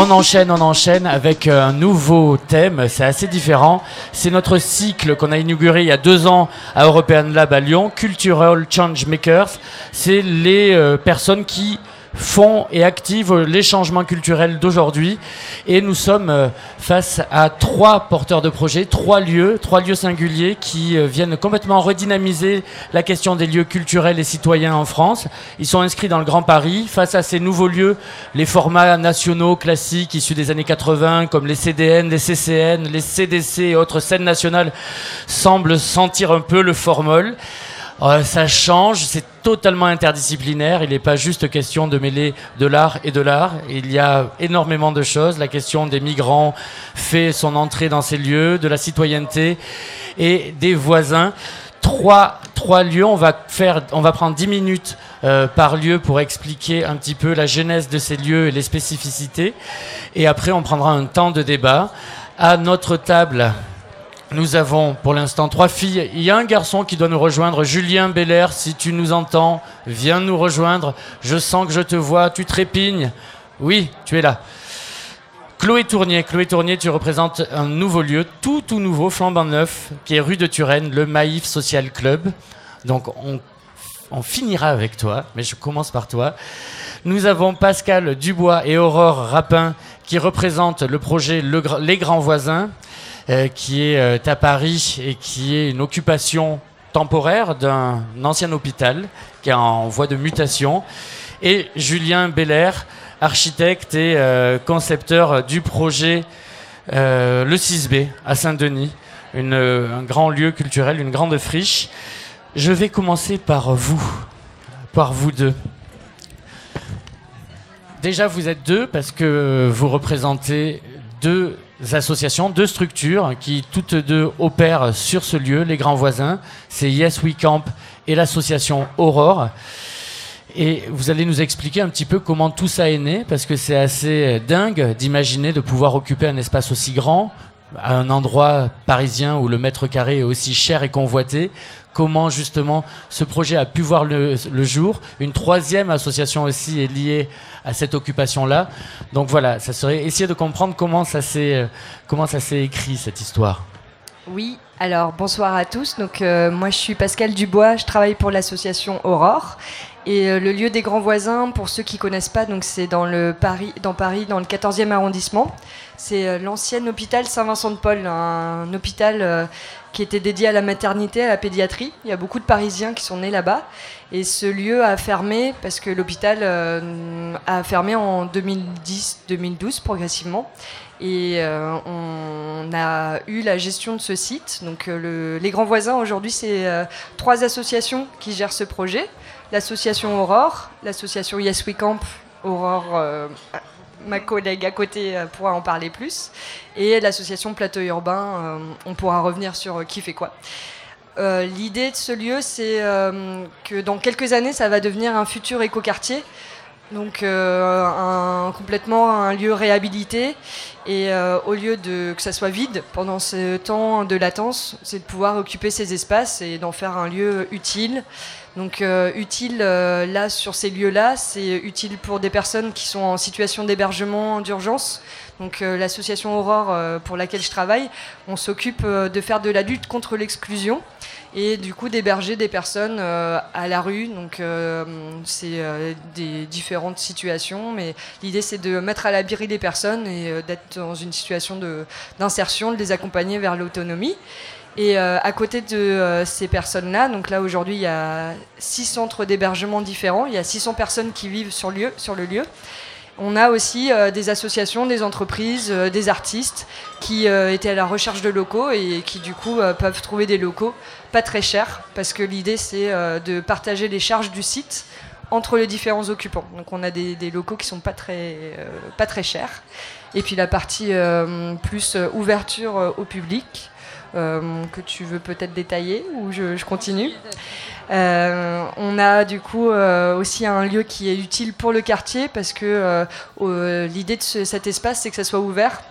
On enchaîne, on enchaîne avec un nouveau thème. C'est assez différent. C'est notre cycle qu'on a inauguré il y a deux ans à European Lab à Lyon, Cultural Change Makers. C'est les euh, personnes qui font et activent les changements culturels d'aujourd'hui. Et nous sommes euh, face à trois porteurs de projets, trois lieux, trois lieux singuliers qui euh, viennent complètement redynamiser la question des lieux culturels et citoyens en France. Ils sont inscrits dans le Grand Paris. Face à ces nouveaux lieux, les formats nationaux classiques issus des années 80, comme les CDN, les CCN, les CDC et autres scènes nationales, semblent sentir un peu le formol. Euh, ça change, c'est totalement interdisciplinaire. Il n'est pas juste question de mêler de l'art et de l'art. Il y a énormément de choses. La question des migrants fait son entrée dans ces lieux, de la citoyenneté et des voisins. Trois, trois lieux, on va, faire, on va prendre dix minutes euh, par lieu pour expliquer un petit peu la genèse de ces lieux et les spécificités. Et après, on prendra un temps de débat. À notre table, nous avons pour l'instant trois filles. Il y a un garçon qui doit nous rejoindre. Julien Belair, si tu nous entends, viens nous rejoindre. Je sens que je te vois, tu trépignes. Oui, tu es là. Chloé Tournier, Chloé Tournier, tu représentes un nouveau lieu, tout tout nouveau, flambant neuf, qui est rue de Turenne, le Maïf Social Club. Donc on, on finira avec toi, mais je commence par toi. Nous avons Pascal Dubois et Aurore Rapin qui représentent le projet Les Grands Voisins. Euh, qui est euh, à Paris et qui est une occupation temporaire d'un ancien hôpital qui est en voie de mutation. Et Julien Belair, architecte et euh, concepteur du projet le 6B à Saint-Denis, un grand lieu culturel, une grande friche. Je vais commencer par vous, par vous deux. Déjà, vous êtes deux parce que vous représentez deux associations, deux structures qui toutes deux opèrent sur ce lieu, les grands voisins. C'est Yes We Camp et l'association Aurore. Et vous allez nous expliquer un petit peu comment tout ça est né, parce que c'est assez dingue d'imaginer de pouvoir occuper un espace aussi grand, à un endroit parisien où le mètre carré est aussi cher et convoité. Comment justement ce projet a pu voir le, jour? Une troisième association aussi est liée à cette occupation-là. Donc voilà, ça serait essayer de comprendre comment ça s'est euh, comment ça s'est écrit cette histoire. Oui, alors bonsoir à tous. Donc euh, moi je suis Pascal Dubois, je travaille pour l'association Aurore et euh, le lieu des grands voisins, pour ceux qui connaissent pas, donc c'est dans le Paris, dans Paris, dans le 14e arrondissement. C'est l'ancien hôpital Saint-Vincent-de-Paul, un hôpital qui était dédié à la maternité, à la pédiatrie. Il y a beaucoup de Parisiens qui sont nés là-bas. Et ce lieu a fermé parce que l'hôpital euh, a fermé en 2010-2012 progressivement. Et euh, on a eu la gestion de ce site. Donc euh, les grands voisins aujourd'hui, c'est trois associations qui gèrent ce projet. L'association Aurore, l'association Yes We Camp, Aurore ma collègue à côté pourra en parler plus. Et l'association Plateau Urbain, on pourra revenir sur qui fait quoi. Euh, l'idée de ce lieu, c'est euh, que dans quelques années, ça va devenir un futur écoquartier. Donc euh, complètement un lieu réhabilité et au lieu de que ça soit vide pendant ce temps de latence, c'est de pouvoir occuper ces espaces et d'en faire un lieu utile. Donc utile là sur ces lieux-là, c'est utile pour des personnes qui sont en situation d'hébergement d'urgence. Donc l'association Aurore pour laquelle je travaille, on s'occupe de faire de la lutte contre l'exclusion et du coup d'héberger des personnes euh, à la rue. Donc euh, c'est euh, des différentes situations, mais l'idée c'est de mettre à l'abri les personnes et d'être dans une situation d'insertion, de, les accompagner vers l'autonomie. Et à côté de ces personnes-là, donc là aujourd'hui il y a six centres d'hébergement différents, il y a 600 personnes qui vivent sur, lieu, sur le lieu. On a aussi euh, des associations, des entreprises, euh, des artistes qui euh, étaient à la recherche de locaux et qui du coup peuvent trouver des locaux pas très chers parce que l'idée c'est de partager les charges du site entre les différents occupants. Donc on a des, locaux qui sont pas très, pas très chers. Et puis la partie plus ouverture au public. que tu veux peut-être détailler ou je continue? Euh, on a du coup euh, aussi un lieu qui est utile pour le quartier parce que euh, l'idée de cet espace, c'est que ça soit ouvert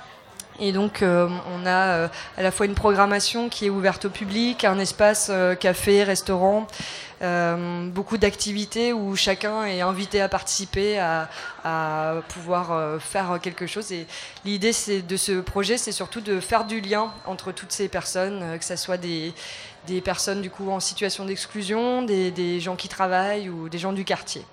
Et donc, on a à la fois une programmation qui est ouverte au public, un espace café, restaurant, beaucoup d'activités où chacun est invité à participer, à, pouvoir faire quelque chose. Et l'idée de ce projet, c'est surtout de faire du lien entre toutes ces personnes, que ce soit des, personnes du coup en situation d'exclusion, des gens qui travaillent ou des gens du quartier.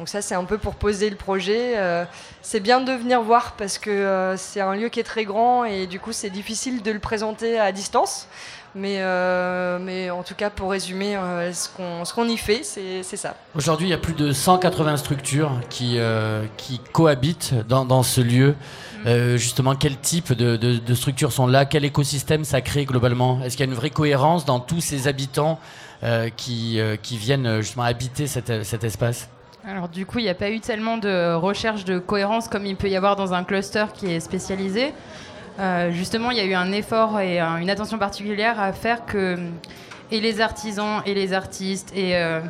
Donc ça, c'est un peu pour poser le projet. Euh, c'est bien de venir voir parce que euh, c'est un lieu qui est très grand et du coup, c'est difficile de le présenter à distance. Mais, euh, mais en tout cas, pour résumer, ce qu'on y fait, c'est ça. Aujourd'hui, il y a plus de 180 structures qui, qui cohabitent dans, dans ce lieu. Mm. justement, quel type de, structures sont là? Quel écosystème ça crée globalement? Est-ce qu'il y a une vraie cohérence dans tous ces habitants qui, qui viennent justement habiter cet, espace? Alors du coup, il n'y a pas eu tellement de recherche de cohérence comme il peut y avoir dans un cluster qui est spécialisé. Euh, justement, il y a eu un effort et une attention particulière à faire que et les artisans et les artistes et euh,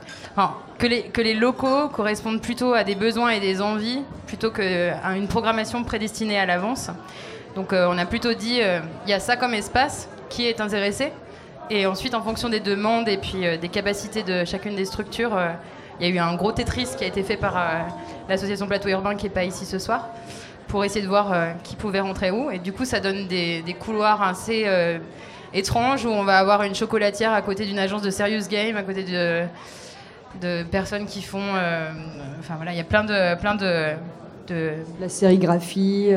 que, les, locaux correspondent plutôt à des besoins et des envies plutôt qu'à une programmation prédestinée à l'avance. Donc euh, on a plutôt dit il y a ça comme espace qui est intéressé et ensuite en fonction des demandes et puis des capacités de chacune des structures il y a eu un gros Tetris qui a été fait par euh, l'association Plateau Urbain qui n'est pas ici ce soir pour essayer de voir euh, qui pouvait rentrer où. Et du coup, ça donne des, couloirs assez euh, étranges où on va avoir une chocolatière à côté d'une agence de Serious Game, à côté de, de personnes qui font. enfin voilà, il y a plein de. Plein de de la sérigraphie,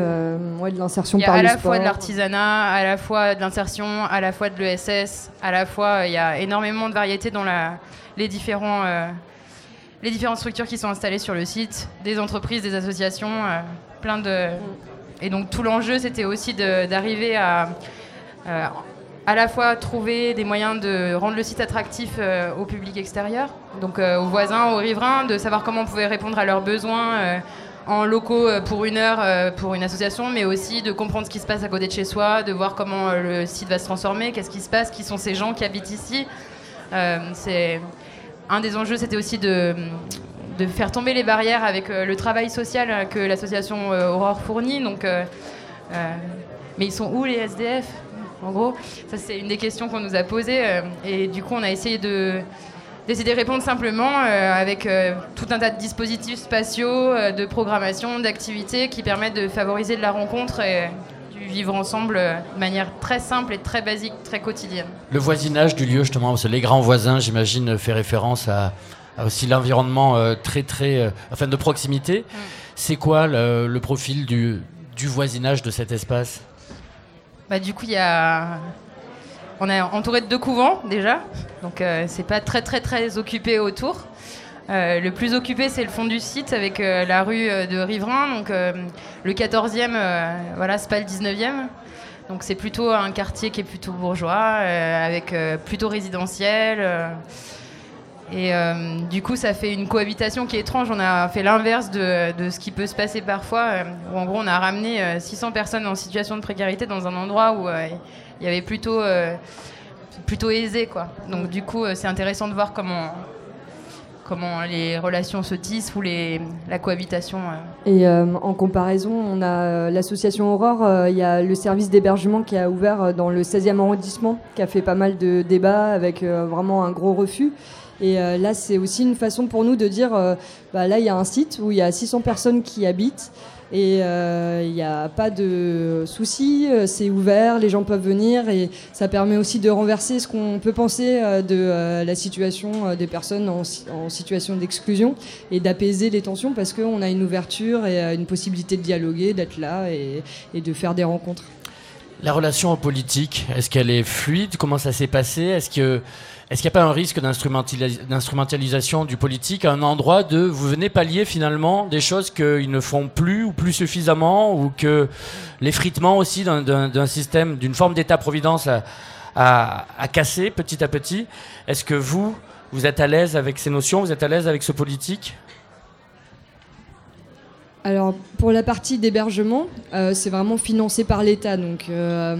ouais, de l'insertion par le sport. à la fois de l'artisanat, à la fois de l'insertion, à la fois de l'ESS, à la fois il y a énormément de variétés dans la, les différents les différentes structures qui sont installées sur le site, des entreprises, des associations, euh, plein de. Et donc tout l'enjeu, c'était aussi d'arriver à euh, à la fois trouver des moyens de rendre le site attractif euh, au public extérieur, donc aux voisins, aux riverains, de savoir comment on pouvait répondre à leurs besoins en locaux pour une heure pour une association, mais aussi de comprendre ce qui se passe à côté de chez soi, de voir comment le site va se transformer, qu'est-ce qui se passe, qui sont ces gens qui habitent ici. c'est un des enjeux, c'était aussi de, faire tomber les barrières avec euh, le travail social que l'association euh, Aurore fournit. Donc, euh, mais ils sont où les SDF En gros, ça c'est une des questions qu'on nous a posées. et du coup, on a essayé de d'essayer de répondre simplement avec tout un tas de dispositifs spatiaux, de programmation, d'activités qui permettent de favoriser de la rencontre et vivre ensemble de manière très simple et très basique, très quotidienne. Le voisinage du lieu, justement, parce que les grands voisins, j'imagine, fait référence à, aussi l'environnement euh, très, très, euh, enfin, de proximité. C'est quoi le, profil du, du, voisinage de cet espace? Bah, Du coup, il y a. On est entouré de deux couvents déjà, donc euh, c'est pas très très très occupé autour. Euh, le plus occupé, c'est le fond du site avec euh, la rue de Riverain. Le 14e, voilà, c'est pas le 19e. Donc, c'est plutôt un quartier qui est plutôt bourgeois, avec plutôt résidentiel. Et du coup, ça fait une cohabitation qui est étrange. On a fait l'inverse de, ce qui peut se passer parfois. où en gros, on a ramené 600 personnes en situation de précarité dans un endroit où il y avait plutôt, plutôt aisé. Donc, du coup, c'est intéressant de voir comment comment les relations se tissent ou la cohabitation. Euh. Et euh, en comparaison, on a euh, l'association Aurore, il y a le service d'hébergement qui a ouvert dans le 16e arrondissement, qui a fait pas mal de débats avec vraiment un gros refus. Et là, c'est aussi une façon pour nous de dire, bah, là, il y a un site où il y a 600 personnes qui habitent. Et il euh, n'y a pas de souci, euh, c'est ouvert, les gens peuvent venir et ça permet aussi de renverser ce qu'on peut penser euh, de la situation des personnes en, situation d'exclusion et d'apaiser les tensions parce qu'on a une ouverture et une possibilité de dialoguer, d'être là et, et de faire des rencontres. La relation en politique, est-ce qu'elle est fluide? Comment ça s'est passé? Est-ce que est-ce qu'il n'y a pas un risque d'instrumentalisation du politique à un endroit de vous venez pallier finalement des choses qu'ils ne font plus ou plus suffisamment ou que l'effritement aussi d'un système, d'une forme d'État-providence a, cassé petit à petit? Est-ce que vous, vous êtes à l'aise avec ces notions Vous êtes à l'aise avec ce politique? Alors pour la partie d'hébergement, euh, c'est vraiment financé par l'État. Donc euh,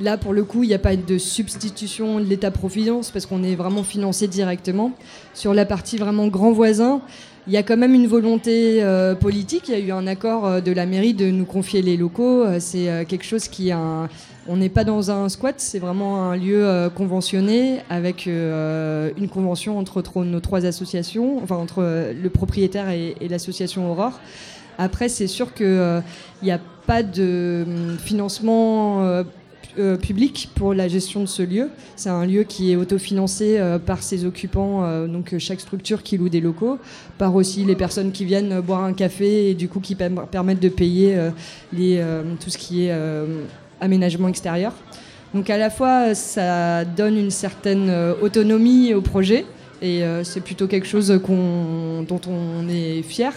là, pour le coup, il n'y a pas de substitution de l'État-providence parce qu'on est vraiment financé directement. Sur la partie vraiment grand voisin, il y a quand même une volonté politique. Il y a eu un accord de la mairie de nous confier les locaux. C'est quelque chose qui a on n'est pas dans un squat, c'est vraiment un lieu conventionné avec une convention entre, nos trois associations, enfin entre le propriétaire et, et l'association Aurore. Après, c'est sûr qu'il n'y a pas de hum, financement euh, public pour la gestion de ce lieu. C'est un lieu qui est autofinancé euh, par ses occupants, euh, donc chaque structure qui loue des locaux, par aussi les personnes qui viennent boire un café et du coup qui permettent de payer tout ce qui est aménagement extérieur. Donc à la fois, ça donne une certaine autonomie au projet et c'est plutôt quelque chose dont on est fier.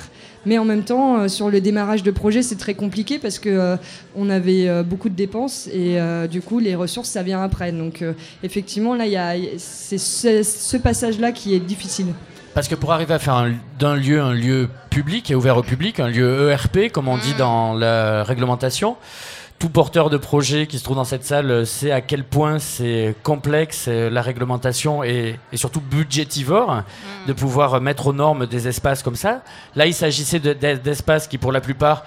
Mais en même temps, euh, sur le démarrage de projet, c'est très compliqué parce que euh, on avait euh, beaucoup de dépenses et du coup, les ressources, ça vient après. Donc, effectivement, là, il y a c'est ce, passage-là qui est difficile. Parce que pour arriver à faire d'un lieu un lieu public et ouvert au public, un lieu ERP, comme on dit mm. dans la réglementation, tout porteur de projet qui se trouve dans cette salle euh, sait à quel point c'est complexe euh, la réglementation et, surtout budgétivore mm. de pouvoir mettre aux normes des espaces comme ça. Là, il s'agissait d'espaces qui, pour la plupart,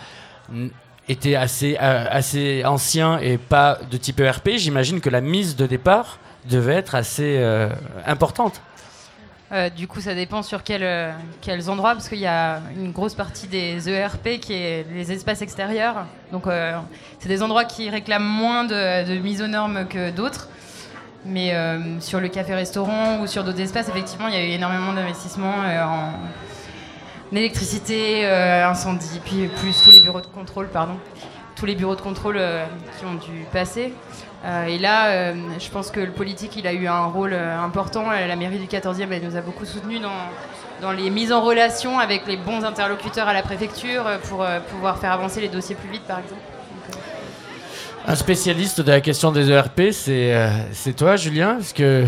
étaient assez, euh, assez anciens et pas de type ERP. J'imagine que la mise de départ devait être assez importante. Euh, du coup, ça dépend sur euh, quels endroits, parce qu'il y a une grosse partie des ERP qui est les espaces extérieurs. Donc, euh, c'est des endroits qui réclament moins de, mise aux normes que d'autres. Mais sur le café-restaurant ou sur d'autres espaces, effectivement, il y a eu énormément d'investissements en électricité, incendie, puis plus tous les bureaux de contrôle, pardon, tous les bureaux de contrôle qui ont dû passer. Euh, et là, euh, je pense que le politique, il a eu un rôle euh, important. La mairie du 14e, elle nous a beaucoup soutenus dans, dans les mises en relation avec les bons interlocuteurs à la préfecture pour pouvoir faire avancer les dossiers plus vite, par exemple. Un spécialiste de la question des ERP, c'est toi, Julien, parce que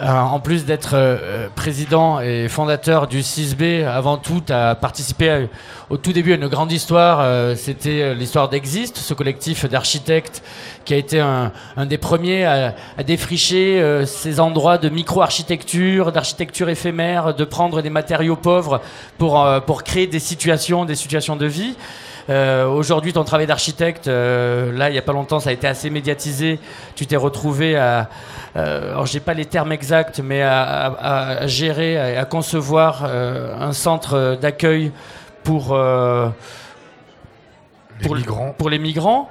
en plus d'être euh, euh, président et fondateur du 6B, avant tout, tu as participé au tout début à une grande histoire. C'était l'histoire d'Exist, ce collectif d'architectes qui a été un, des premiers à, défricher ces endroits de micro-architecture, d'architecture éphémère, de prendre des matériaux pauvres pour, pour créer des situations, des situations de vie. Aujourd'hui, ton travail d'architecte, là, il n'y a pas longtemps, ça a été assez médiatisé. Tu t'es retrouvé à, euh, alors j'ai pas les termes exacts, mais à, gérer, à, concevoir euh, un centre d'accueil pour, euh, les migrants. Pour les migrants.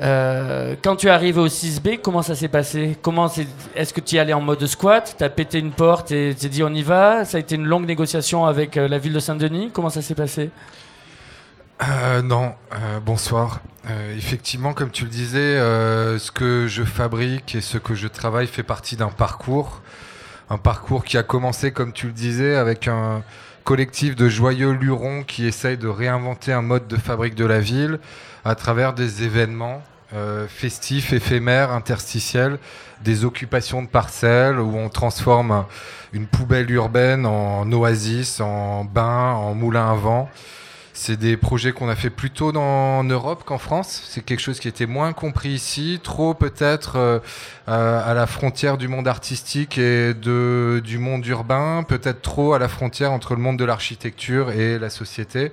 quand tu es arrivé au 6B, comment ça s'est passé? Comment est-ce que tu y allais en mode squat? Tu as pété une porte et t'es dit on y va? Ça a été une longue négociation avec la ville de Saint-Denis Comment ça s'est passé? Euh, non, euh, bonsoir. Euh, effectivement, comme tu le disais, ce que je fabrique et ce que je travaille fait partie d'un parcours. Un parcours qui a commencé, comme tu le disais, avec un collectif de joyeux lurons qui essaye de réinventer un mode de fabrique de la ville à travers des événements festifs, éphémères, interstitiels, des occupations de parcelles où on transforme une poubelle urbaine en oasis, en bain, en moulin à vent. C'est des projets qu'on a fait plutôt en Europe qu'en France. C'est quelque chose qui était moins compris ici, trop peut-être euh, euh, à la frontière du monde artistique et de, du monde urbain, peut-être trop à la frontière entre le monde de l'architecture et la société.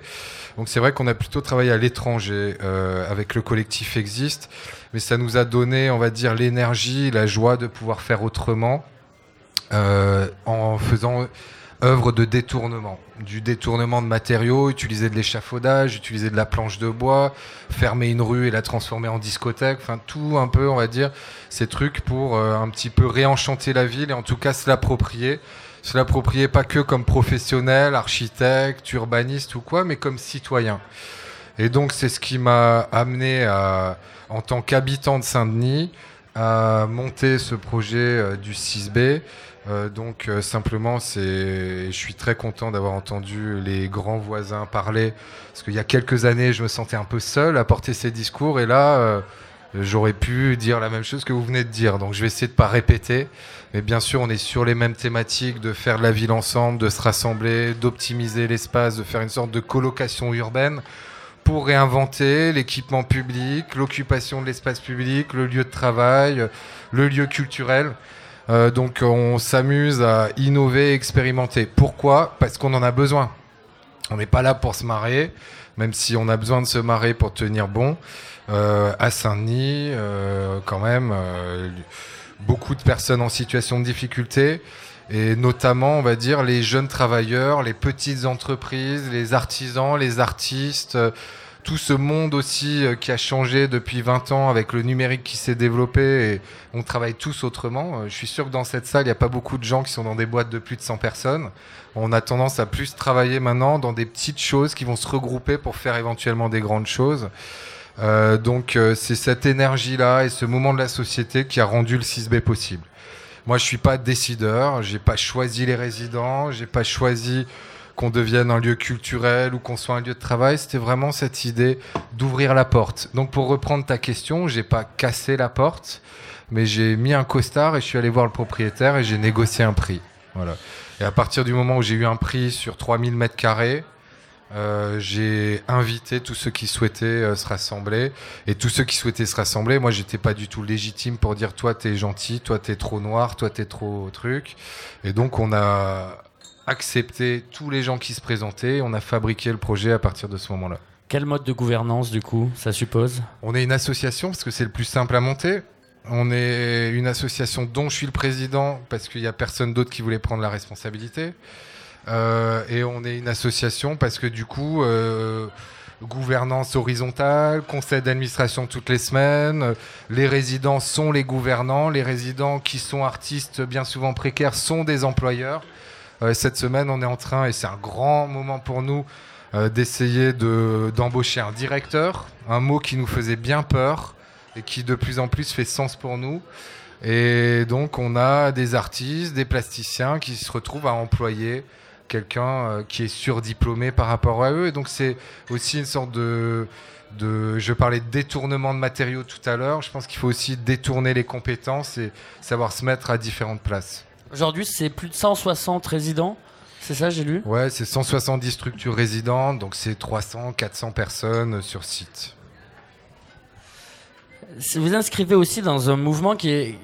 Donc c'est vrai qu'on a plutôt travaillé à l'étranger euh, avec le collectif Existe, mais ça nous a donné, on va dire, l'énergie, la joie de pouvoir faire autrement en faisant œuvre de détournement, du détournement de matériaux, utiliser de l'échafaudage, utiliser de la planche de bois, fermer une rue et la transformer en discothèque, enfin tout un peu, on va dire, ces trucs pour euh, un petit peu réenchanter la ville et en tout cas se l'approprier. Se l'approprier pas que comme professionnel, architecte, urbaniste ou quoi, mais comme citoyen. Et donc c'est ce qui m'a amené à, en tant qu'habitant de Saint-Denis à monter ce projet euh, du 6B euh, donc euh, simplement, je suis très content d'avoir entendu les grands voisins parler, parce qu'il y a quelques années, je me sentais un peu seul à porter ces discours, et là, euh, j'aurais pu dire la même chose que vous venez de dire. Donc je vais essayer de pas répéter, mais bien sûr, on est sur les mêmes thématiques, de faire de la ville ensemble, de se rassembler, d'optimiser l'espace, de faire une sorte de colocation urbaine pour réinventer l'équipement public, l'occupation de l'espace public, le lieu de travail, le lieu culturel. Euh, donc on s'amuse à innover, expérimenter. Pourquoi? Parce qu'on en a besoin. On n'est pas là pour se marrer, même si on a besoin de se marrer pour tenir bon. Euh, à Saint-Denis, euh, quand même, beaucoup de personnes en situation de difficulté, et notamment, on va dire, les jeunes travailleurs, les petites entreprises, les artisans, les artistes, tout ce monde aussi qui a changé depuis 20 ans avec le numérique qui s'est développé et on travaille tous autrement. Je suis sûr que dans cette salle, il n'y a pas beaucoup de gens qui sont dans des boîtes de plus de 100 personnes. On a tendance à plus travailler maintenant dans des petites choses qui vont se regrouper pour faire éventuellement des grandes choses. Euh, donc euh, c'est cette énergie-là et ce moment de la société qui a rendu le 6B possible. Moi, je suis pas décideur, j'ai pas choisi les résidents, j'ai pas choisi qu'on devienne un lieu culturel ou qu'on soit un lieu de travail. C'était vraiment cette idée d'ouvrir la porte. Donc, pour reprendre ta question, j'ai pas cassé la porte, mais j'ai mis un costard et je suis allé voir le propriétaire et j'ai négocié un prix. Voilà. Et à partir du moment où j'ai eu un prix sur 3000 mètres carrés, euh, j'ai invité tous ceux qui souhaitaient euh, se rassembler et tous ceux qui souhaitaient se rassembler. Moi, j'étais pas du tout légitime pour dire toi t'es gentil, toi t'es trop noir, toi t'es trop truc. Et donc on a accepté tous les gens qui se présentaient. On a fabriqué le projet à partir de ce moment-là. Quel mode de gouvernance du coup ça suppose? On est une association parce que c'est le plus simple à monter. On est une association dont je suis le président parce qu'il n'y a personne d'autre qui voulait prendre la responsabilité. Euh, et on est une association parce que du coup, euh, gouvernance horizontale, conseil d'administration toutes les semaines, les résidents sont les gouvernants, les résidents qui sont artistes bien souvent précaires sont des employeurs. Euh, cette semaine, on est en train, et c'est un grand moment pour nous, d'essayer d'embaucher un directeur, un mot qui nous faisait bien peur et qui de plus en plus fait sens pour nous. Et donc on a des artistes, des plasticiens qui se retrouvent à employer quelqu'un euh, qui est surdiplômé par rapport à eux. Et donc c'est aussi une sorte de, de... Je parlais de détournement de matériaux tout à l'heure. Je pense qu'il faut aussi détourner les compétences et savoir se mettre à différentes places. Aujourd'hui, c'est plus de 160 résidents. C'est ça, j'ai lu Ouais, c'est 170 structures résidentes, donc c'est 300, 400 personnes sur site. Vous inscrivez aussi dans un mouvement qui est,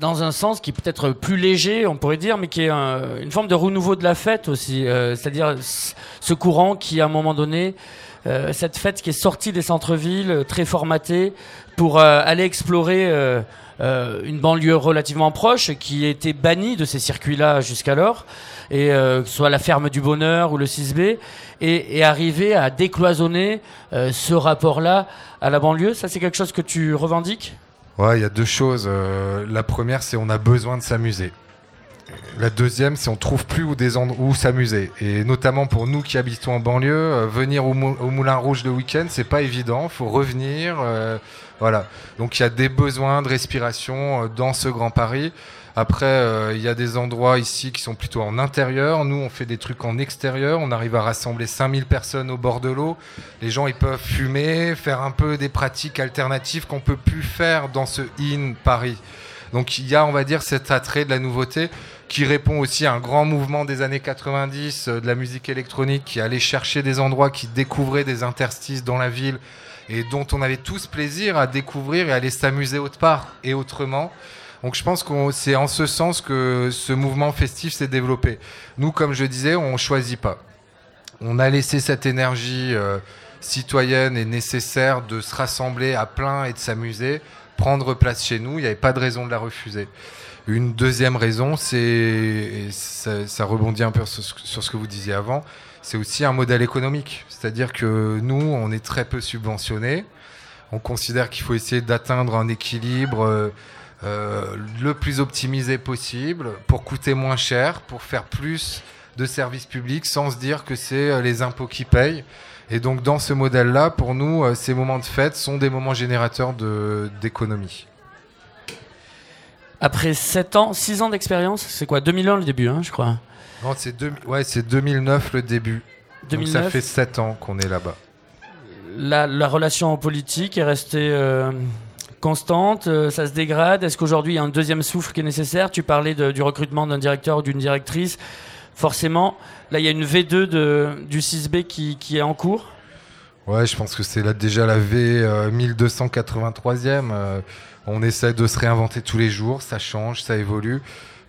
dans un sens qui est peut-être plus léger, on pourrait dire, mais qui est une forme de renouveau de la fête aussi. Euh, c'est-à-dire ce courant qui, à un moment donné, euh, cette fête qui est sortie des centres-villes, euh, très formatée, pour aller explorer une banlieue relativement proche, qui était bannie de ces circuits-là jusqu'alors, et ce soit la ferme du bonheur ou le 6B, et, arriver à décloisonner ce rapport-là à la banlieue. Ça, c'est quelque chose que tu revendiques? Ouais, il y a deux choses. Euh, la première, c'est on a besoin de s'amuser. La deuxième, c'est on trouve plus où, des où s'amuser. Et notamment pour nous qui habitons en banlieue, euh, venir au, Moulin Rouge le week-end, c'est pas évident. Faut revenir. Euh, voilà. Donc il y a des besoins de respiration dans ce Grand Paris. Après, euh, il y a des endroits ici qui sont plutôt en intérieur. Nous, on fait des trucs en extérieur. On arrive à rassembler 5000 personnes au bord de l'eau. Les gens, ils peuvent fumer, faire un peu des pratiques alternatives qu'on peut plus faire dans ce in Paris. Donc, il y a, on va dire, cet attrait de la nouveauté qui répond aussi à un grand mouvement des années 90 euh, de la musique électronique qui allait chercher des endroits qui découvraient des interstices dans la ville et dont on avait tous plaisir à découvrir et aller s'amuser autre part et autrement. Donc je pense que c'est en ce sens que ce mouvement festif s'est développé. Nous, comme je disais, on ne choisit pas. On a laissé cette énergie euh, citoyenne et nécessaire de se rassembler à plein et de s'amuser, prendre place chez nous. Il n'y avait pas de raison de la refuser. Une deuxième raison, c'est, ça, ça, rebondit un peu sur, ce que vous disiez avant, c'est aussi un modèle économique. C'est-à-dire que nous, on est très peu subventionnés. On considère qu'il faut essayer d'atteindre un équilibre. Euh, euh, le plus optimisé possible pour coûter moins cher, pour faire plus de services publics sans se dire que c'est euh, les impôts qui payent. Et donc dans ce modèle-là, pour nous, euh, ces moments de fête sont des moments générateurs d'économie. Après 7 ans, 6 ans d'expérience, c'est quoi 2001 le début, hein, je crois Non, c'est ouais, 2009 le début. 2009. Donc ça fait 7 ans qu'on est là-bas. La, la, relation politique est restée constante, euh, ça se dégrade Est-ce qu'aujourd'hui il y a un deuxième souffle qui est nécessaire? Tu parlais du recrutement d'un directeur ou d'une directrice. Forcément, là il y a une V2 de, du 6B qui, est en cours. Ouais, je pense que c'est là déjà la V 1283e. Euh, euh, on essaie de se réinventer tous les jours, ça change, ça évolue.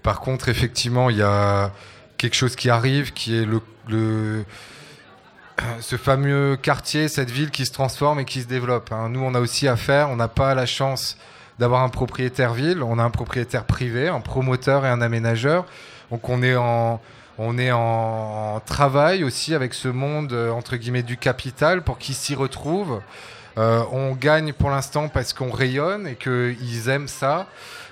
Par contre, effectivement, il y a quelque chose qui arrive qui est le, le ce fameux quartier, cette ville qui se transforme et qui se développe. Hein. Nous, on a aussi à faire, on n'a pas la chance d'avoir un propriétaire ville, on a un propriétaire privé, un promoteur et un aménageur. Donc on est en, on est en travail aussi avec ce monde, euh, entre guillemets, du capital pour qu'ils s'y retrouvent. Euh, on gagne pour l'instant parce qu'on rayonne et qu'ils aiment ça.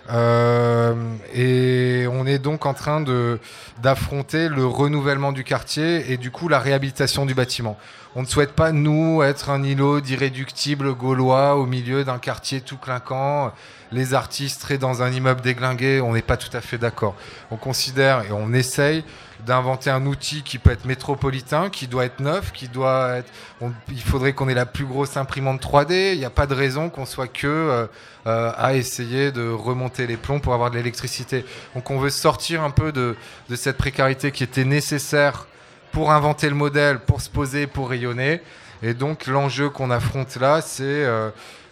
Euh, et on est donc en train de d'affronter le renouvellement du quartier et du coup la réhabilitation du bâtiment. On ne souhaite pas nous être un îlot d'irréductibles gaulois au milieu d'un quartier tout clinquant les artistes seraient dans un immeuble déglingué, on n'est pas tout à fait d'accord. On considère et on essaye d'inventer un outil qui peut être métropolitain, qui doit être neuf, qui doit être. il faudrait qu'on ait la plus grosse imprimante 3D. Il n'y a pas de raison qu'on soit que euh, euh, à essayer de remonter les plombs pour avoir de l'électricité. Donc on veut sortir un peu de, de cette précarité qui était nécessaire pour inventer le modèle, pour se poser, pour rayonner. Et donc l'enjeu qu'on affronte là, c'est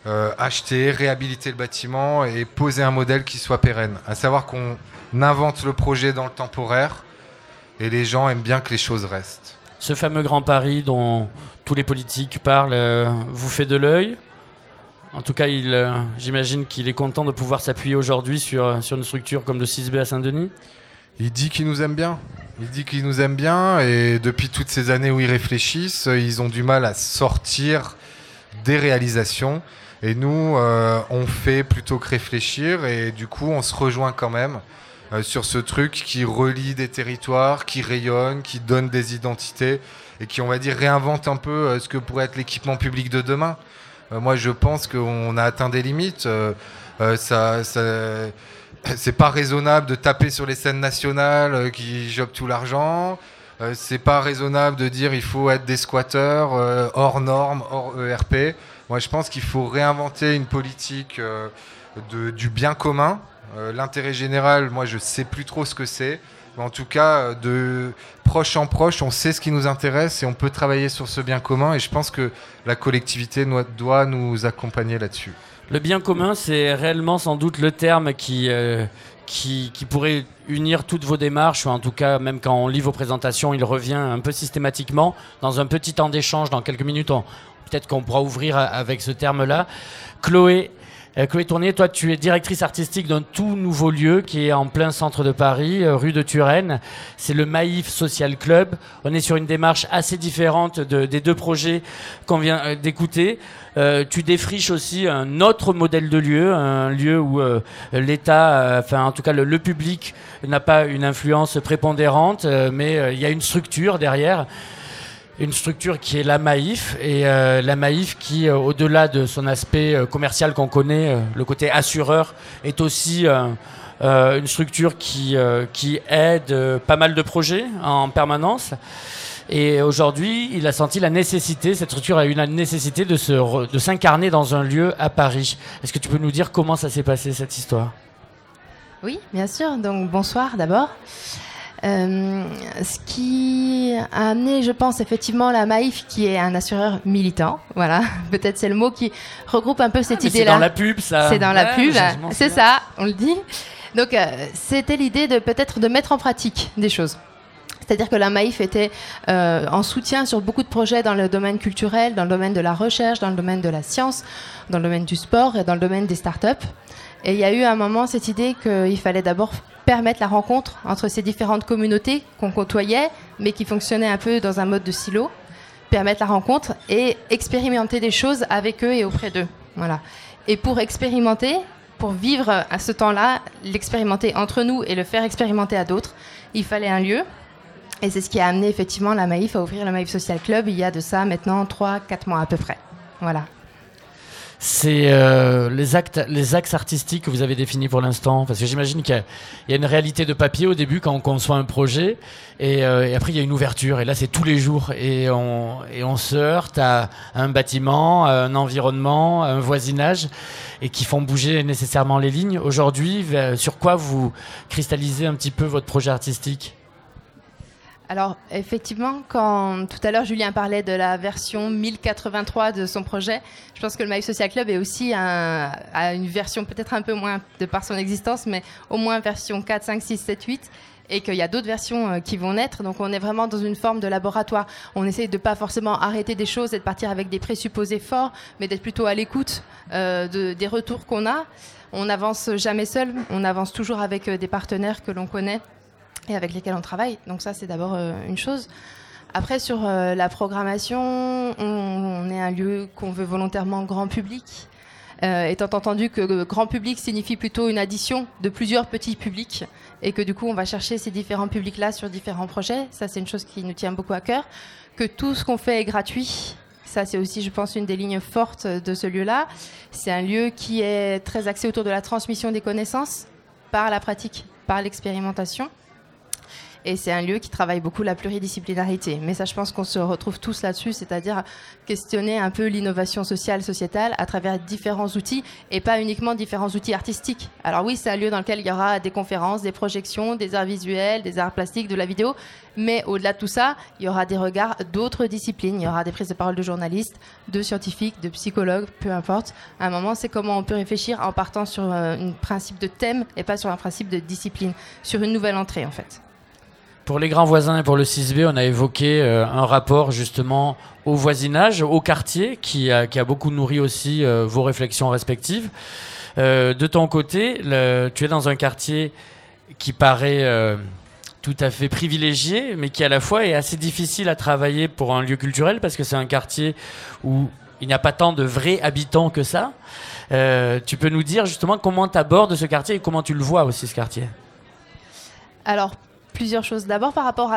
euh, acheter, réhabiliter le bâtiment et poser un modèle qui soit pérenne. À savoir qu'on invente le projet dans le temporaire et les gens aiment bien que les choses restent. Ce fameux Grand Paris dont tous les politiques parlent euh, vous fait de l'œil? En tout cas, euh, j'imagine qu'il est content de pouvoir s'appuyer aujourd'hui sur, sur une structure comme le 6B à Saint-Denis. Il dit qu'il nous aime bien. Il dit qu'il nous aime bien et depuis toutes ces années où ils réfléchissent, ils ont du mal à sortir des réalisations. Et nous, euh, on fait plutôt que réfléchir et du coup, on se rejoint quand même euh, sur ce truc qui relie des territoires, qui rayonne, qui donne des identités et qui, on va dire, réinvente un peu euh, ce que pourrait être l'équipement public de demain. moi, je pense qu'on a atteint des limites. ça, c'est pas raisonable de taper sur les scènes nationales qui jobent tout l'argent. c'est pas raisonnable de dire il faut être des squatteurs hors normes, hors ERP. Moi, je pense qu'il faut réinventer une politique euh, du bien commun. Euh, l'intérêt général, moi, je sais plus trop ce que c'est. Mais en tout cas, euh, de proche en proche, on sait ce qui nous intéresse et on peut travailler sur ce bien commun. Et je pense que la collectivité doit nous accompagner là-dessus. Le bien commun, c'est réellement sans doute le terme qui, qui, qui, pourrait unir toutes vos démarches, ou en tout cas, même quand on lit vos présentations, il revient un peu systématiquement. Dans un petit temps d'échange, dans quelques minutes, peut-être qu'on pourra ouvrir avec ce terme-là. Chloé, euh, Chloé toi, tu es directrice artistique d'un tout nouveau lieu qui est en plein centre de Paris, euh, rue de Turenne. C'est le Maïf Social Club. On est sur une démarche assez différente des deux projets qu'on vient euh, d'écouter. tu défriches aussi un autre modèle de lieu, un lieu où l'État, enfin en tout cas le public, n'a pas une influence prépondérante, mais il y a une structure derrière une structure qui est la Maïf et euh, la Maïf qui, euh, au-delà de son aspect euh, commercial qu'on connaît, le côté assureur, est aussi une structure qui, aide pas mal de projets en permanence. Et aujourd'hui, il a senti la nécessité, cette structure a eu la nécessité de, se de s'incarner dans un lieu à Paris. Est-ce que tu peux nous dire comment ça s'est passé cette histoire? Oui, bien sûr. Donc bonsoir d'abord. Euh, ce qui a amené, je pense, effectivement, la Maïf, qui est un assureur militant. Voilà, peut-être c'est le mot qui regroupe un peu cette ah, idée-là. C'est dans la pub, ça. C'est dans la pub, c'est ça, on le dit. Donc, euh, c'était l'idée de peut-être de mettre en pratique des choses. C'est-à-dire que la Maïf était euh, en soutien sur beaucoup de projets dans le domaine culturel, dans le domaine de la recherche, dans le domaine de la science, dans le domaine du sport et dans le domaine des startups. Et il y a eu un moment cette idée qu'il fallait d'abord permettre la rencontre entre ces différentes communautés qu'on côtoyait, mais qui fonctionnaient un peu dans un mode de silo, permettre la rencontre et expérimenter des choses avec eux et auprès d'eux. Voilà. Et pour expérimenter, pour vivre à ce temps-là, l'expérimenter entre nous et le faire expérimenter à d'autres, il fallait un lieu. Et c'est ce qui a amené effectivement la Maïf à ouvrir le Maïf Social Club il y a de ça maintenant 3-4 mois à peu près. Voilà c'est euh, les, actes, les axes artistiques que vous avez définis pour l'instant. Parce que j'imagine qu'il y, a une réalité de papier au début quand on conçoit un projet, et, euh, après il y a une ouverture, et là c'est tous les jours, et on, et on se heurte à un bâtiment, à un environnement, à un voisinage, et qui font bouger nécessairement les lignes. Aujourd'hui, sur quoi vous cristallisez un petit peu votre projet artistique? Alors effectivement, quand tout à l'heure Julien parlait de la version 1083 de son projet, je pense que le Maïf Social Club est aussi à une version peut-être un peu moins de par son existence, mais au moins version 4, 5, 6, 7, 8. et qu'il y a d'autres versions euh, qui vont naître. Donc on est vraiment dans une forme de laboratoire. On essaye de pas forcément arrêter des choses et de partir avec des présupposés forts, mais d'être plutôt à l'écoute euh, de, des retours qu'on a. On n'avance jamais seul, on avance toujours avec euh, des partenaires que l'on connaît avec lesquels on travaille. Donc ça, c'est d'abord euh, une chose. Après, sur euh, la programmation, on, est un lieu qu'on veut volontairement grand public. Euh, étant entendu que grand public signifie plutôt une addition de plusieurs petits publics et que du coup on va chercher ces différents publics-là sur différents projets. Ça c'est une chose qui nous tient beaucoup à cœur. Que tout ce qu'on fait est gratuit. Ça c'est aussi je pense une des lignes fortes de ce lieu-là. C'est un lieu qui est très axé autour de la transmission des connaissances par la pratique, par l'expérimentation. Et c'est un lieu qui travaille beaucoup la pluridisciplinarité. Mais ça, je pense qu'on se retrouve tous là-dessus, c'est-à-dire questionner un peu l'innovation sociale, sociétale à travers différents outils et pas uniquement différents outils artistiques. Alors oui, c'est un lieu dans lequel il y aura des conférences, des projections, des arts visuels, des arts plastiques, de la vidéo. Mais au-delà de tout ça, il y aura des regards d'autres disciplines. Il y aura des prises de parole de journalistes, de scientifiques, de psychologues, peu importe. À un moment, c'est comment on peut réfléchir en partant sur euh, un principe de thème et pas sur un principe de discipline, sur une nouvelle entrée en fait. Pour les grands voisins et pour le 6B, on a évoqué euh, un rapport justement au voisinage, au quartier, qui a, beaucoup nourri aussi euh, vos réflexions respectives. Euh, de ton côté, tu es dans un quartier qui paraît tout à fait privilégié, mais qui à la fois est assez difficile à travailler pour un lieu culturel, parce que c'est un quartier où il n'y a pas tant de vrais habitants que ça. Tu peux nous dire justement comment tu abordes ce quartier et comment tu le vois aussi ce quartier? Alors, plusieurs choses. D'abord, par rapport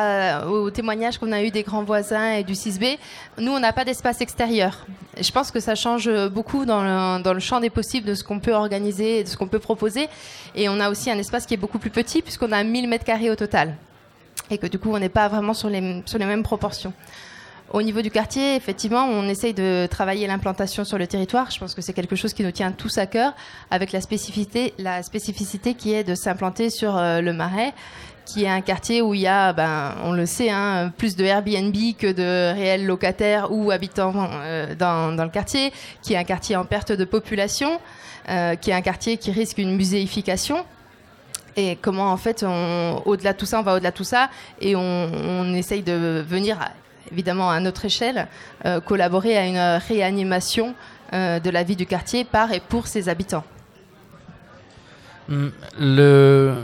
au témoignage qu'on a eu des grands voisins et du 6B, nous, on n'a pas d'espace extérieur. Je pense que ça change beaucoup dans le, champ des possibles de ce qu'on peut organiser de ce qu'on peut proposer. Et on a aussi un espace qui est beaucoup plus petit, puisqu'on a 1000 mètres carrés au total. Et que du coup, on n'est pas vraiment sur les, mêmes proportions. Au niveau du quartier, effectivement, on essaye de travailler l'implantation sur le territoire. Je pense que c'est quelque chose qui nous tient tous à cœur, avec la spécificité, la spécificité qui est de s'implanter sur euh, le Marais, qui est un quartier où il y a, ben, on le sait, hein, plus de Airbnb que de réels locataires ou habitants euh, dans, le quartier, qui est un quartier en perte de population, euh, qui est un quartier qui risque une muséification. Et comment, en fait, au-delà de tout ça, on va au-delà de tout ça et on, essaye de venir, évidemment, à notre échelle, euh, collaborer à une réanimation de la vie du quartier par et pour ses habitants. Le...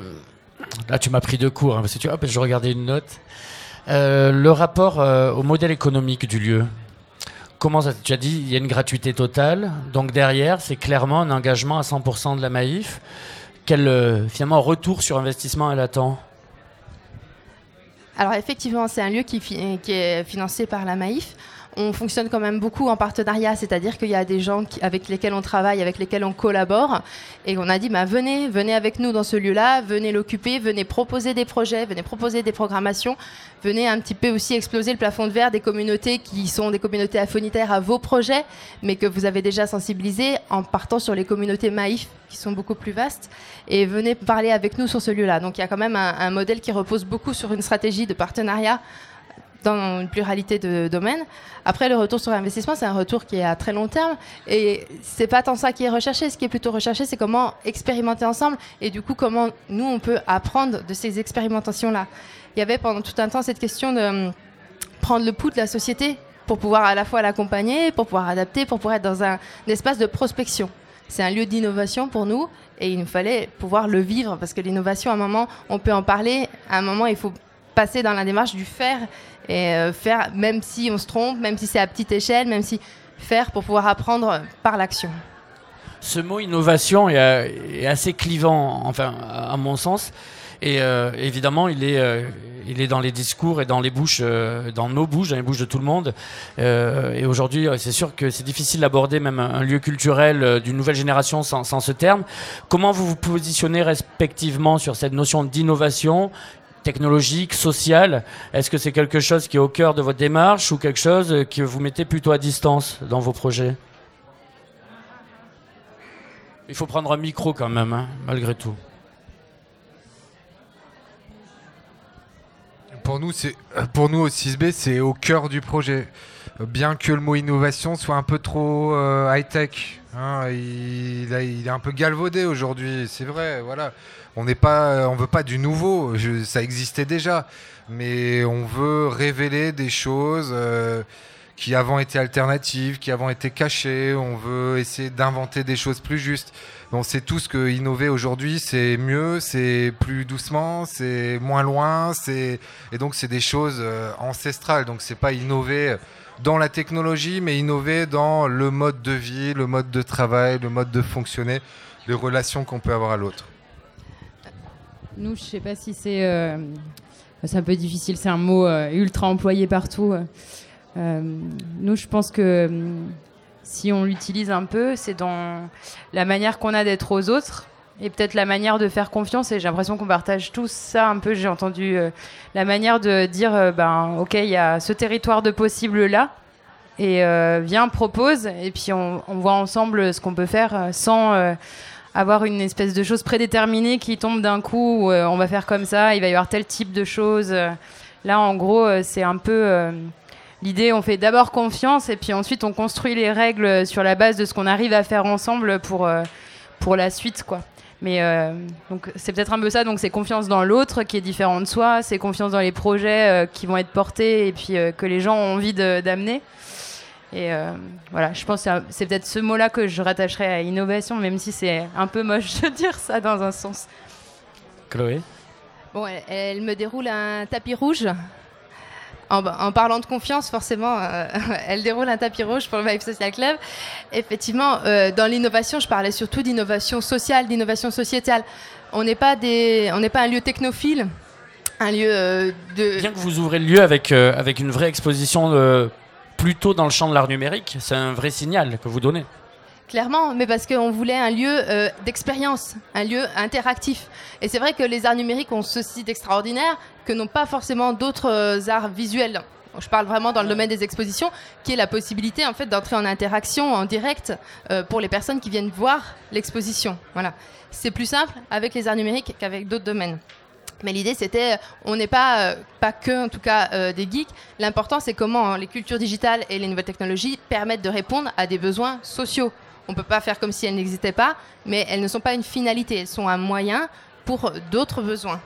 Là, tu m'as pris de court, hein, tu je regardais une note. Euh, le rapport euh, au modèle économique du lieu. Comment ça Tu as dit il y a une gratuité totale, donc derrière, c'est clairement un engagement à 100% de la Maïf. Quel euh, finalement retour sur investissement elle attend? Alors effectivement, c'est un lieu qui, qui est financé par la Maïf. On fonctionne quand même beaucoup en partenariat, c'est-à-dire qu'il y a des gens avec lesquels on travaille, avec lesquels on collabore, et on a dit bah, venez, venez avec nous dans ce lieu-là, venez l'occuper, venez proposer des projets, venez proposer des programmations, venez un petit peu aussi exploser le plafond de verre des communautés qui sont des communautés affinitaires à vos projets, mais que vous avez déjà sensibilisées en partant sur les communautés Maïf qui sont beaucoup plus vastes, et venez parler avec nous sur ce lieu-là. Donc il y a quand même un modèle qui repose beaucoup sur une stratégie de partenariat dans une pluralité de domaines. Après, le retour sur investissement, c'est un retour qui est à très long terme. Et c'est pas tant ça qui est recherché. Ce qui est plutôt recherché, c'est comment expérimenter ensemble et du coup, comment nous, on peut apprendre de ces expérimentations-là. Il y avait pendant tout un temps cette question de hum, prendre le pouls de la société pour pouvoir à la fois l'accompagner, pour pouvoir adapter, pour pouvoir être dans un, un espace de prospection. C'est un lieu d'innovation pour nous et il nous fallait pouvoir le vivre parce que l'innovation, à un moment, on peut en parler, à un moment, il faut passer dans la démarche du faire et euh, faire même si on se trompe, même si c'est à petite échelle, même si faire pour pouvoir apprendre par l'action. Ce mot innovation est, euh, assez clivant, enfin, à mon sens. Et euh, évidemment, il est, il est dans les discours et dans les bouches, dans nos bouches, dans les bouches de tout le monde. Et aujourd'hui, c'est sûr que c'est difficile d'aborder même un, lieu culturel d'une nouvelle génération sans ce terme. Comment vous vous positionnez respectivement sur cette notion d'innovation technologique, sociale Est-ce que c'est quelque chose qui est au cœur de votre démarche ou quelque chose que vous mettez plutôt à distance dans vos projets? Il faut prendre un micro quand même, hein, malgré tout. Pour nous, pour nous au 6B, c'est au cœur du projet. Bien que le mot innovation soit un peu trop euh, high-tech. Hein, il, est un peu galvaudé aujourd'hui, c'est vrai. Voilà, on n'est pas, on veut pas du nouveau. ça existait déjà, mais on veut révéler des choses. Euh, qui avant étaient alternatives, qui avant étaient cachées. On veut essayer d'inventer des choses plus justes. On sait tous que innover aujourd'hui, c'est mieux, c'est plus doucement, c'est moins loin, et donc c'est des choses euh, ancestrales. Donc c'est pas innover dans la technologie, mais innover dans le mode de vie, le mode de travail, le mode de fonctionner, les relations qu'on peut avoir à l'autre. Nous, je sais pas si c'est euh, c'est un peu difficile, c'est un mot euh, ultra employé partout. Euh, nous, je pense que si on l'utilise un peu, c'est dans la manière qu'on a d'être aux autres et peut-être la manière de faire confiance. Et j'ai l'impression qu'on partage tous ça un peu. J'ai entendu euh, la manière de dire euh, ben, ok, il y a ce territoire de possible là. Et viens, propose, et puis on, voit ensemble ce qu'on peut faire sans avoir une espèce de chose prédéterminée qui tombe d'un coup. Où, on va faire comme ça, il va y avoir tel type de choses. Là, en gros, c'est un peu L'idée, on fait d'abord confiance et puis ensuite on construit les règles sur la base de ce qu'on arrive à faire ensemble pour, euh, pour la suite, quoi. Mais euh, donc c'est peut-être un peu ça. Donc c'est confiance dans l'autre qui est différent de soi, c'est confiance dans les projets euh, qui vont être portés et puis que les gens ont envie d'amener. Et voilà, je pense que c'est peut-être ce mot-là que je rattacherais à innovation, même si c'est un peu moche de dire ça dans un sens. Chloé? Bon, elle me déroule un tapis rouge en, parlant de confiance, forcément, euh, elle déroule un tapis rouge pour le Vibe Social Club. Effectivement, euh, dans l'innovation, je parlais surtout d'innovation sociale, d'innovation sociétale. On n'est pas, des, on pas un lieu technophile, un lieu euh, de... Bien que vous ouvrez le lieu avec, avec une vraie exposition plutôt dans le champ de l'art numérique, c'est un vrai signal que vous donnez. Clairement, mais parce qu'on voulait un lieu euh, d'expérience, un lieu interactif. Et c'est vrai que les arts numériques ont ceci d'extraordinaire que n'ont pas forcément d'autres euh, arts visuels. Je parle vraiment dans le domaine des expositions, qui est la possibilité en fait d'entrer en interaction en direct euh, pour les personnes qui viennent voir l'exposition. Voilà, c'est plus simple avec les arts numériques qu'avec d'autres domaines. Mais l'idée, c'était, on n'est pas, pas que, en tout cas, des geeks. L'important, c'est comment les cultures digitales et les nouvelles technologies permettent de répondre à des besoins sociaux. On peut pas faire comme si elles n'existaient pas, mais elles ne sont pas une finalité, elles sont un moyen pour d'autres besoins.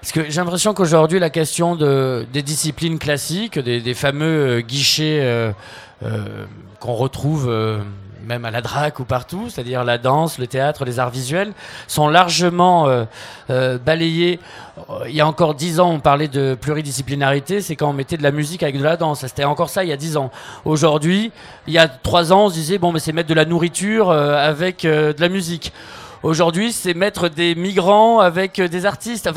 Parce que j'ai l'impression qu'aujourd'hui, la question de, des disciplines classiques, des, fameux euh, guichets euh, euh, qu'on retrouve même à la DRAC ou partout, c'est-à-dire la danse, le théâtre, les arts visuels, sont largement euh, euh, balayés. Euh, il y a encore dix ans, on parlait de pluridisciplinarité, c'est quand on mettait de la musique avec de la danse. C'était encore ça il y a dix ans. Aujourd'hui, il y a trois ans, on se disait, bon, mais c'est mettre de la nourriture avec de la musique. Aujourd'hui, c'est mettre des migrants avec des artistes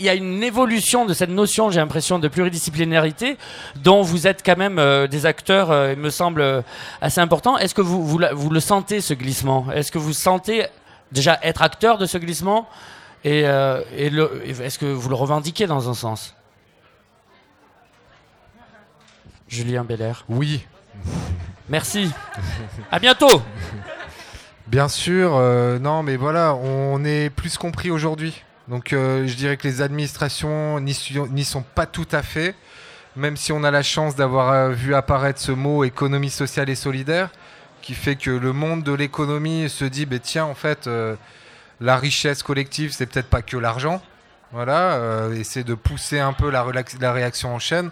il y a une évolution de cette notion, j'ai l'impression, de pluridisciplinarité, dont vous êtes quand même euh, des acteurs, euh, il me semble, euh, assez importants. Est-ce que vous, vous, le sentez, ce glissement? Est-ce que vous sentez déjà être acteur de ce glissement? Et, est-ce que vous le revendiquez dans un sens? Julien Belair. Oui. Merci. à bientôt. Bien sûr, non, mais voilà, on est plus compris aujourd'hui. Donc euh, je dirais que les administrations n'y sont pas tout à fait, même si on a la chance d'avoir euh, vu apparaître ce mot économie sociale et solidaire, qui fait que le monde de l'économie se dit, bah, tiens, en fait, euh, la richesse collective, c'est peut-être pas que l'argent. Voilà, essayer de pousser un peu la, réaction en chaîne.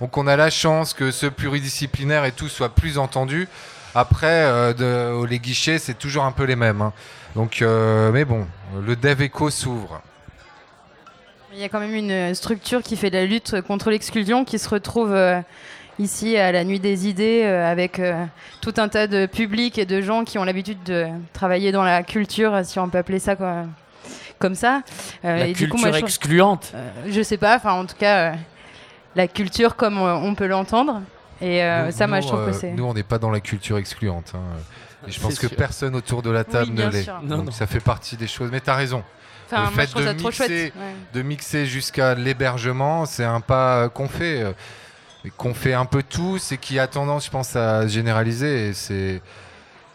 Donc on a la chance que ce pluridisciplinaire et tout soit plus entendu. Après, les guichets, c'est toujours un peu les mêmes. Hein. Donc, mais bon, le dev eco s'ouvre. Il y a quand même une structure qui fait de la lutte contre l'exclusion qui se retrouve euh, ici à la Nuit des Idées euh, avec euh, tout un tas de publics et de gens qui ont l'habitude de travailler dans la culture, si on peut appeler ça quoi, comme ça. la culture excluante Je sais pas, enfin en tout cas, la culture comme on peut l'entendre. Et ça, moi, je trouve que c'est. Nous, on n'est pas dans la culture excluante. Hein. Et je pense que personne autour de la table ne l'est. Donc ça fait partie des choses. Mais tu as raison le fait de, mixer, de mixer jusqu'à l'hébergement, c'est un pas qu'on fait, euh, qu'on fait un peu tous et qui a tendance, je pense, à généraliser. Et c'est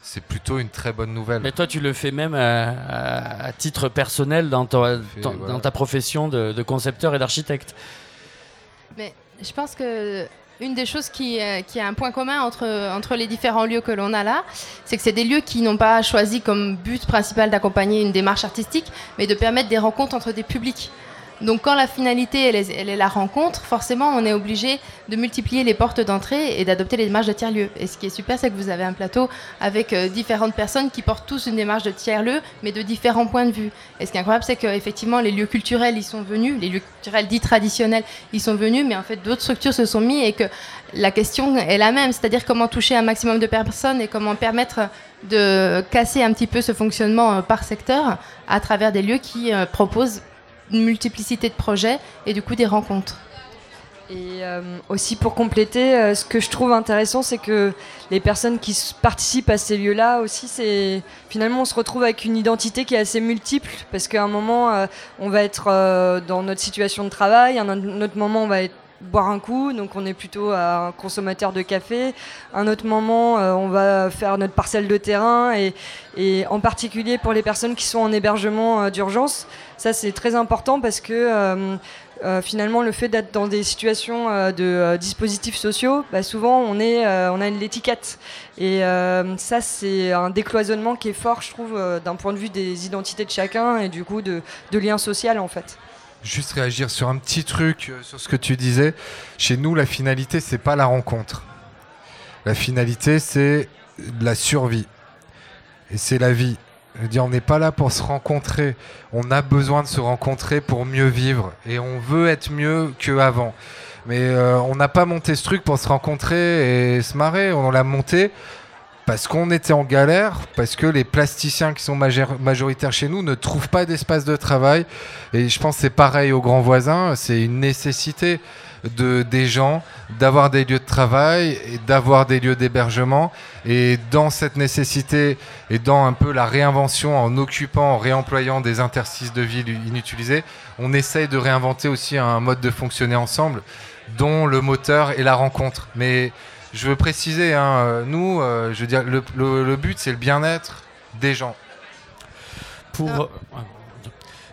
c'est plutôt une très bonne nouvelle. Mais toi, tu le fais même à, titre personnel dans, ta, dans ta profession de, de concepteur et d'architecte. Mais je pense que une des choses qui, euh, qui a un point commun entre les différents lieux que l'on a là, c'est que c'est des lieux qui n'ont pas choisi comme but principal d'accompagner une démarche artistique, mais de permettre des rencontres entre des publics. Donc quand la finalité, elle est, la rencontre, forcément, on est obligé de multiplier les portes d'entrée et d'adopter les démarches de tiers-lieux. Et ce qui est super, c'est que vous avez un plateau avec euh, différentes personnes qui portent tous une démarche de tiers-lieu, mais de différents points de vue. Et ce qui est incroyable, c'est qu'effectivement, les lieux culturels, ils sont venus, les lieux culturels dits traditionnels, ils sont venus, mais en fait, d'autres structures se sont mis et que la question est la même, c'est-à-dire comment toucher un maximum de personnes et comment permettre de casser un petit peu ce fonctionnement euh, par secteur à travers des lieux qui euh, proposent une multiplicité de projets et du coup des rencontres. Et euh, aussi pour compléter, euh, ce que je trouve intéressant, c'est que les personnes qui participent à ces lieux-là aussi, c'est finalement on se retrouve avec une identité qui est assez multiple, parce qu'à un moment euh, on va être dans notre situation de travail, à un autre moment on va être boire un coup, donc on est plutôt un consommateur de café. Un autre moment, euh, on va faire notre parcelle de terrain et, en particulier pour les personnes qui sont en hébergement euh, d'urgence, ça c'est très important parce que euh, finalement le fait d'être dans des situations de dispositifs sociaux, bah, souvent on, est, on a l'étiquette et ça c'est un décloisonnement qui est fort, je trouve, d'un point de vue des identités de chacun et du coup de, de lien social en fait juste réagir sur un petit truc, euh, sur ce que tu disais. Chez nous, la finalité, c'est pas la rencontre. La finalité, c'est la survie. Et c'est la vie. Je veux dire, on n'est pas là pour se rencontrer. On a besoin de se rencontrer pour mieux vivre. Et on veut être mieux qu'avant. Mais euh, on n'a pas monté ce truc pour se rencontrer et se marrer. On l'a monté parce qu'on était en galère, parce que les plasticiens qui sont majoritaires chez nous ne trouvent pas d'espace de travail. Et je pense que c'est pareil aux grands voisins, c'est une nécessité de, des gens d'avoir des lieux de travail et d'avoir des lieux d'hébergement. Et dans cette nécessité et dans un peu la réinvention en occupant, en réemployant des interstices de ville inutilisés, on essaye de réinventer aussi un mode de fonctionner ensemble dont le moteur est la rencontre. Mais je veux préciser, hein, euh, nous, euh, je veux dire, le, but, c'est le bien-être des gens. Pour. Euh,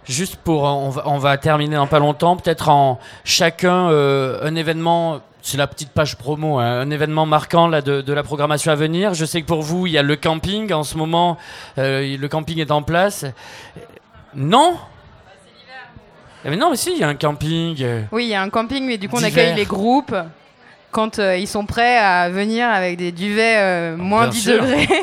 juste pour, on va, on va, terminer dans pas longtemps, peut-être en chacun un événement c'est la petite page promo, hein, un événement marquant là, de, la programmation à venir. Je sais que pour vous, il y a le camping. En ce moment, le camping est en place. Non? Eh, mais non, mais si, il y a un camping. Oui, il y a un camping, mais du coup, on accueille les groupes quand euh, ils sont prêts à venir avec des duvets euh, moins 10 degrés.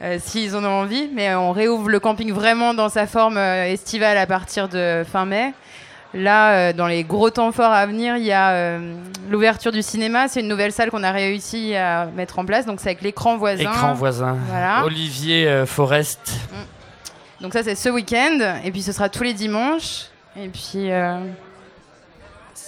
Euh, s'ils en ont envie, mais on réouvre le camping vraiment dans sa forme estivale à partir de fin mai. Là, dans les gros temps forts à venir, il y a l'ouverture du cinéma. C'est une nouvelle salle qu'on a réussi à mettre en place. Donc, c'est avec l'écran voisin. Écran voisin. Voilà. Olivier Forest. Mm. Donc, ça, c'est ce week-end. Et puis, ce sera tous les dimanches. Et puis.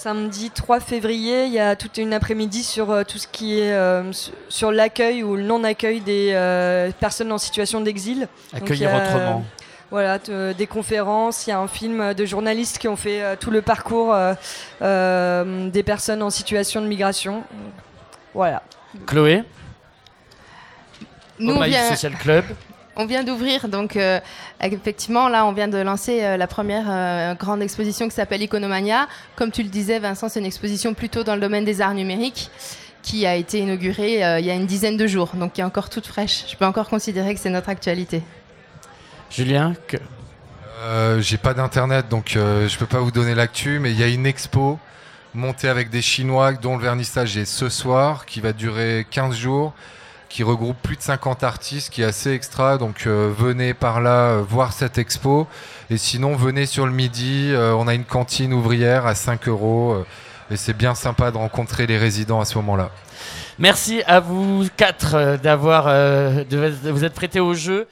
Samedi 3 février, il y a toute une après-midi sur euh, tout ce qui est euh, sur l'accueil ou le non-accueil des euh, personnes en situation d'exil. Accueillir autrement. Voilà, des conférences, il y a un film de journalistes qui ont fait tout le parcours des personnes en situation de migration. Voilà. Chloé? Nous, Social Club on vient d'ouvrir, donc euh, effectivement, là, on vient de lancer euh, la première euh, grande exposition qui s'appelle Iconomania. Comme tu le disais, Vincent, c'est une exposition plutôt dans le domaine des arts numériques qui a été inaugurée il y a une dizaine de jours, donc qui est encore toute fraîche. Je peux encore considérer que c'est notre actualité. Julien que... J'ai pas d'internet, donc je peux pas vous donner l'actu, mais il y a une expo montée avec des Chinois dont le vernissage est ce soir, qui va durer 15 jours qui regroupe plus de 50 artistes, qui est assez extra. Donc euh, venez par là euh, voir cette expo. Et sinon, venez sur le midi. Euh, on a une cantine ouvrière à 5 euros. et c'est bien sympa de rencontrer les résidents à ce moment-là. Merci à vous quatre d'avoir, vous être prêtés au jeu.